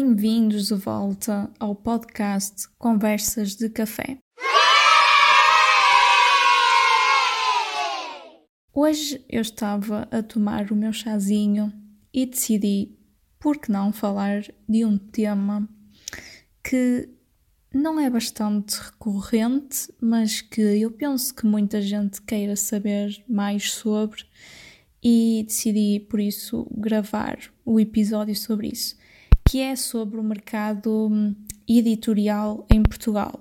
bem-vindos de volta ao podcast Conversas de Café. Hoje eu estava a tomar o meu chazinho e decidi, por que não falar de um tema que não é bastante recorrente, mas que eu penso que muita gente queira saber mais sobre e decidi por isso gravar o episódio sobre isso, que é sobre o mercado hum, editorial em Portugal.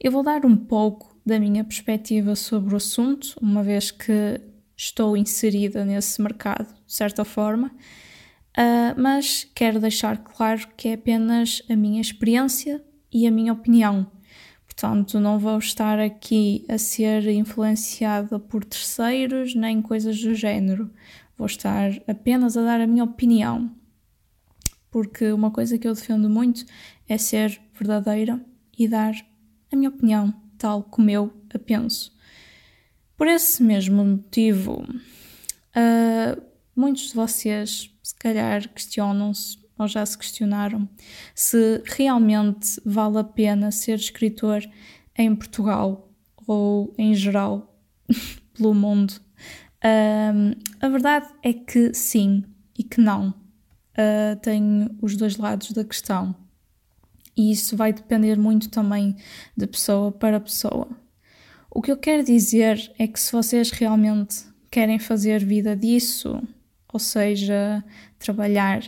Eu vou dar um pouco da minha perspectiva sobre o assunto, uma vez que estou inserida nesse mercado, de certa forma, uh, mas quero deixar claro que é apenas a minha experiência e a minha opinião. Portanto, não vou estar aqui a ser influenciada por terceiros nem coisas do género. Vou estar apenas a dar a minha opinião. Porque uma coisa que eu defendo muito é ser verdadeira e dar a minha opinião, tal como eu a penso. Por esse mesmo motivo, uh, muitos de vocês se calhar questionam-se ou já se questionaram se realmente vale a pena ser escritor em Portugal ou em geral pelo mundo. Um, a verdade é que sim e que não. Uh, tenho os dois lados da questão. E isso vai depender muito também de pessoa para pessoa. O que eu quero dizer é que se vocês realmente querem fazer vida disso, ou seja, trabalhar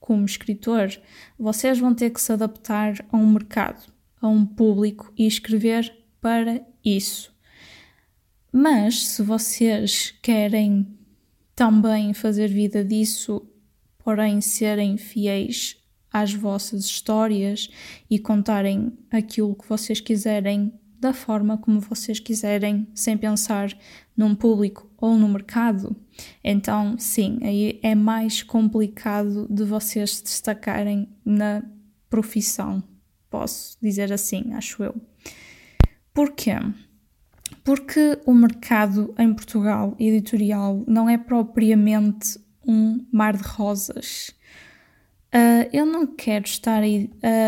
como escritor, vocês vão ter que se adaptar a um mercado, a um público e escrever para isso. Mas se vocês querem também fazer vida disso, porém serem fiéis às vossas histórias e contarem aquilo que vocês quiserem da forma como vocês quiserem, sem pensar num público ou no mercado, então sim, aí é mais complicado de vocês se destacarem na profissão, posso dizer assim, acho eu. Porquê? Porque o mercado em Portugal editorial não é propriamente um mar de rosas. Uh, eu não quero estar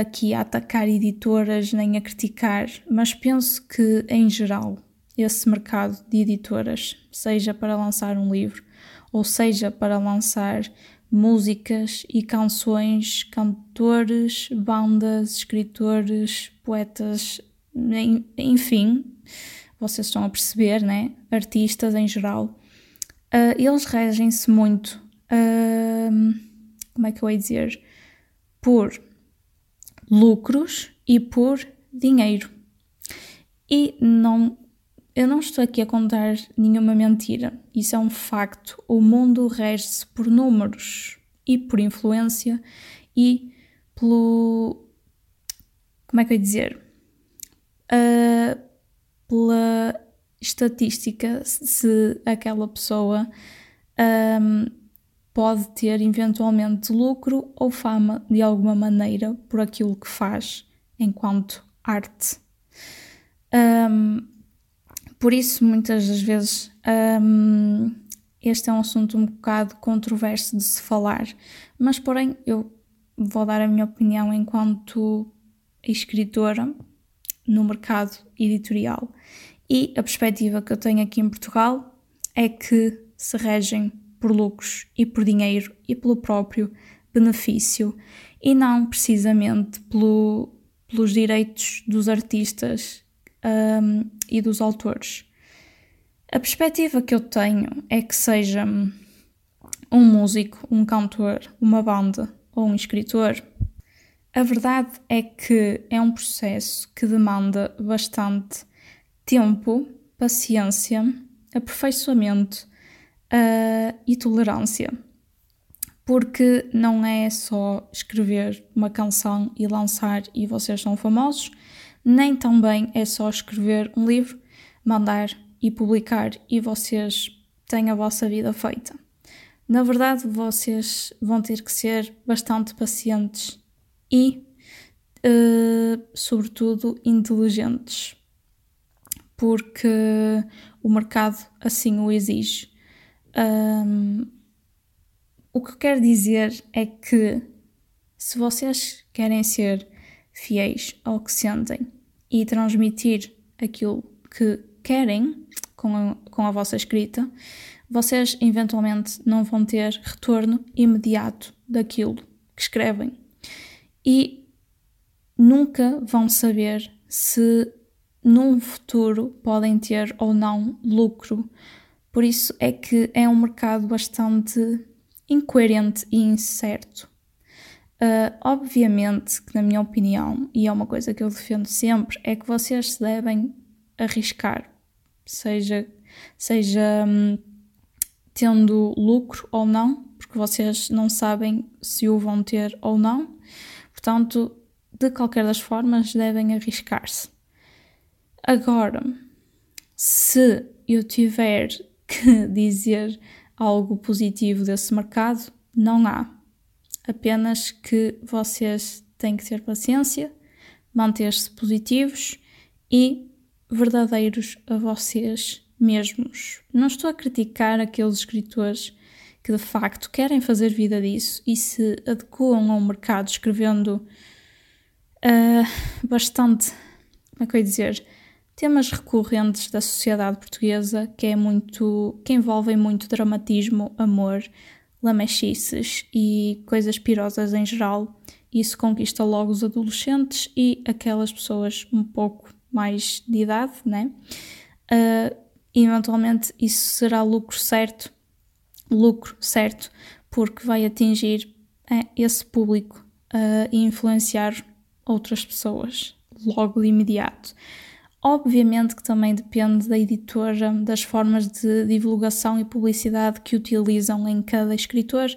aqui a atacar editoras nem a criticar, mas penso que, em geral, esse mercado de editoras, seja para lançar um livro ou seja para lançar músicas e canções, cantores, bandas, escritores, poetas, enfim, vocês estão a perceber, né? Artistas em geral, uh, eles regem-se muito. Como é que eu ia dizer? Por lucros e por dinheiro. E não, eu não estou aqui a contar nenhuma mentira. Isso é um facto. O mundo rege-se por números e por influência e pelo. Como é que eu ia dizer? Uh, pela estatística, se aquela pessoa. Um, pode ter eventualmente lucro ou fama de alguma maneira por aquilo que faz enquanto arte. Um, por isso, muitas das vezes, um, este é um assunto um bocado controverso de se falar, mas, porém, eu vou dar a minha opinião enquanto escritora no mercado editorial. E a perspectiva que eu tenho aqui em Portugal é que se regem por lucros e por dinheiro e pelo próprio benefício e não precisamente pelo, pelos direitos dos artistas um, e dos autores. A perspectiva que eu tenho é que seja um músico, um cantor, uma banda ou um escritor, a verdade é que é um processo que demanda bastante tempo, paciência, aperfeiçoamento uh, e tolerância. Porque não é só escrever uma canção e lançar e vocês são famosos, nem também é só escrever um livro, mandar e publicar e vocês têm a vossa vida feita. Na verdade, vocês vão ter que ser bastante pacientes e, uh, sobretudo, inteligentes, porque o mercado assim o exige. Um, o que quero dizer é que Se vocês querem ser fiéis ao que sentem e transmitir aquilo que querem com a, com a vossa escrita, vocês eventualmente não vão ter retorno imediato daquilo que escrevem. E nunca vão saber se num futuro podem ter ou não lucro. Por isso é que é um mercado bastante incoerente e incerto. Uh, obviamente que, na minha opinião, e é uma coisa que eu defendo sempre, é que vocês se devem arriscar, seja, seja hum, tendo lucro ou não, porque vocês não sabem se o vão ter ou não. Portanto, de qualquer das formas, devem arriscar-se. Agora, se eu tiver que dizer algo positivo desse mercado, não há. Apenas que vocês têm que ter paciência, manter-se positivos e verdadeiros a vocês mesmos. Não estou a criticar aqueles escritores que de facto querem fazer vida disso e se adequam ao mercado escrevendo uh, bastante, como é que eu ia dizer, temas recorrentes da sociedade portuguesa que é muito que envolvem muito dramatismo, amor, lamechices e coisas pirosas em geral. Isso conquista logo os adolescentes e aquelas pessoas um pouco mais de idade, né? Uh, eventualmente isso será lucro certo, lucro certo, porque vai atingir é, esse público uh, e influenciar outras pessoas logo de imediato. Obviamente que também depende da editora, das formas de divulgação e publicidade que utilizam em cada escritor,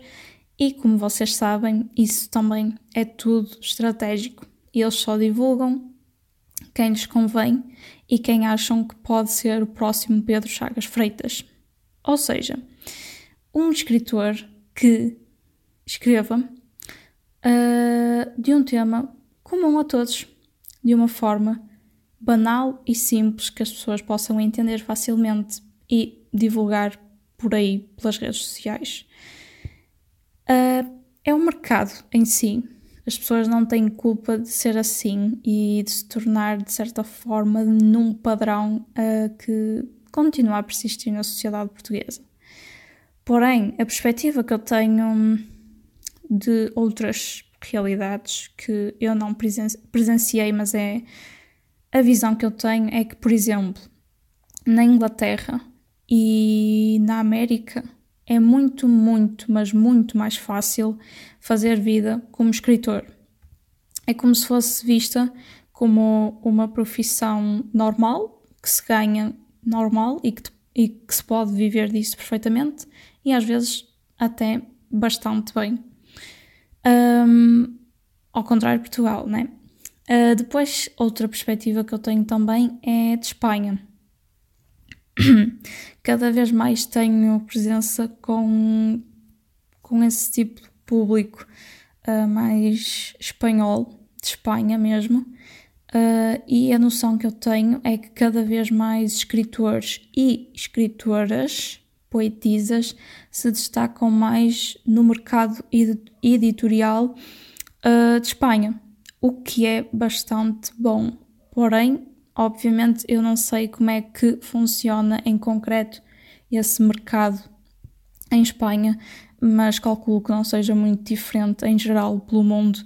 e como vocês sabem, isso também é tudo estratégico. Eles só divulgam quem lhes convém e quem acham que pode ser o próximo Pedro Chagas Freitas. Ou seja, um escritor que escreva uh, de um tema comum a todos, de uma forma banal e simples que as pessoas possam entender facilmente e divulgar por aí pelas redes sociais. Uh, é o mercado em si as pessoas não têm culpa de ser assim e de se tornar, de certa forma, num padrão uh, que continua a persistir na sociedade portuguesa. Porém, a perspectiva que eu tenho de outras realidades que eu não presenciei, mas é a visão que eu tenho é que, por exemplo, na Inglaterra e na América é muito, muito, mas muito mais fácil fazer vida como escritor. É como se fosse vista como uma profissão normal, que se ganha normal e que, e que se pode viver disso perfeitamente e às vezes até bastante bem. Um, ao contrário de Portugal, né? Uh, depois, outra perspectiva que eu tenho também é de Espanha. Cada vez mais tenho presença com, com esse tipo de público uh, mais espanhol, de Espanha mesmo, uh, e a noção que eu tenho é que cada vez mais escritores e escritoras, poetisas, se destacam mais no mercado editorial uh, de Espanha, o que é bastante bom. Porém, obviamente, eu não sei como é que funciona em concreto esse mercado em Espanha, mas calculo que não seja muito diferente em geral pelo mundo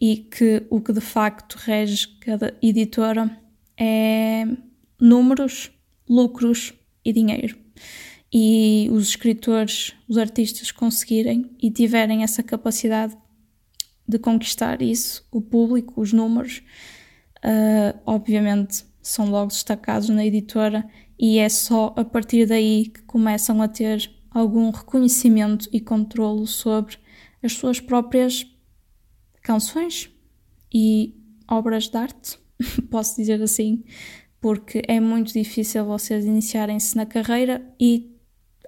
e que o que de facto rege cada editora é números, lucros e dinheiro. E os escritores, os artistas conseguirem e tiverem essa capacidade de conquistar isso, o público, os números, uh, obviamente são logo destacados na editora e é só a partir daí que começam a ter algum reconhecimento e controlo sobre as suas próprias canções e obras de arte, posso dizer assim, porque é muito difícil vocês iniciarem-se na carreira e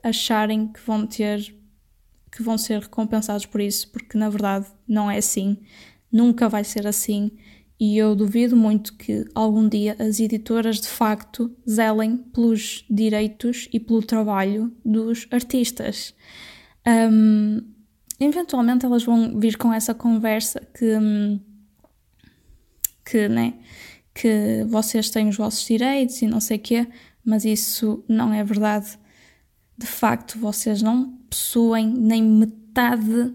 acharem que vão ter que vão ser recompensados por isso, porque na verdade não é assim, nunca vai ser assim e eu duvido muito que algum dia as editoras de facto zelem pelos direitos e pelo trabalho dos artistas. Um, eventualmente elas vão vir com essa conversa que, que, né, que vocês têm os vossos direitos e não sei o quê, mas isso não é verdade. De facto, vocês não possuem nem metade,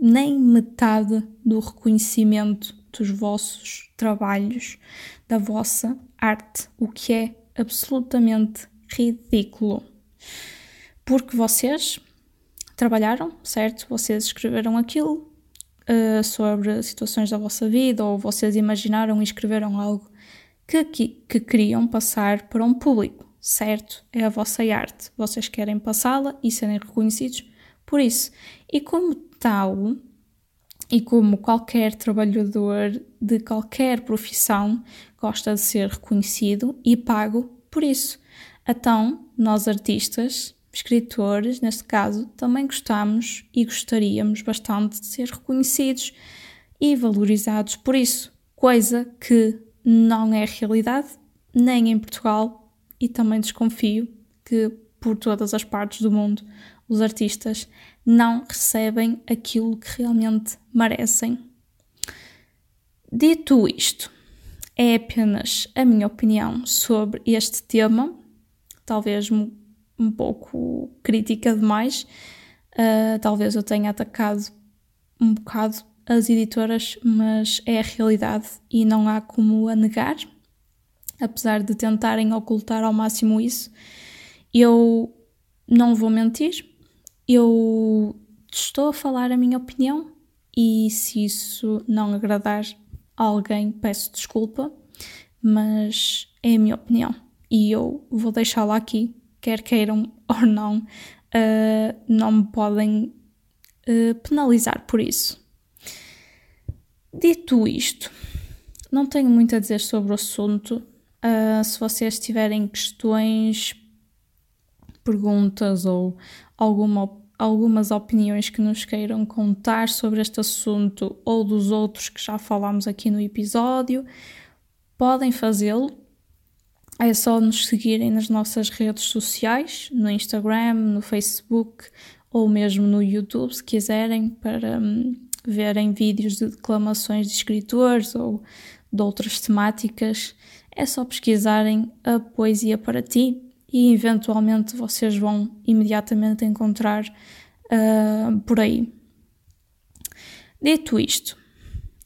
nem metade do reconhecimento dos vossos trabalhos, da vossa arte, o que é absolutamente ridículo. Porque vocês trabalharam, certo? Vocês escreveram aquilo uh, sobre situações da vossa vida ou vocês imaginaram e escreveram algo que, que, que queriam passar para um público, certo? É a vossa arte. Vocês querem passá-la e serem reconhecidos por isso. E como tal, e como qualquer trabalhador de qualquer profissão gosta de ser reconhecido e pago por isso. Então, nós artistas, escritores, neste caso, também gostamos e gostaríamos bastante de ser reconhecidos e valorizados por isso, coisa que não é realidade nem em Portugal e também desconfio que por todas as partes do mundo os artistas não recebem aquilo que realmente merecem. Dito isto, é apenas a minha opinião sobre este tema, talvez um pouco crítica demais. Uh, talvez eu tenha atacado um bocado as editoras, mas é a realidade e não há como a negar, apesar de tentarem ocultar ao máximo isso. Eu não vou mentir, eu estou a falar a minha opinião e se isso não agradar a alguém, peço desculpa, mas é a minha opinião e eu vou deixá-la aqui, quer queiram ou não, uh, não me podem uh, penalizar por isso. Dito isto, não tenho muito a dizer sobre o assunto. Uh, se vocês tiverem questões, perguntas ou alguma, algumas opiniões que nos queiram contar sobre este assunto ou dos outros que já falámos aqui no episódio, podem fazê-lo. É só nos seguirem nas nossas redes sociais, no Instagram, no Facebook ou mesmo no YouTube, se quiserem, para um, verem vídeos de declamações de escritores ou de outras temáticas. É só pesquisarem a poesia para ti e eventualmente vocês vão imediatamente encontrar uh, por aí. Dito isto,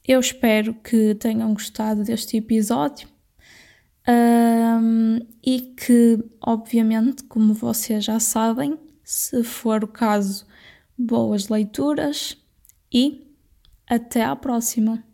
eu espero que tenham gostado deste episódio um, e que, obviamente, como vocês já sabem, se for o caso, boas leituras e até à próxima!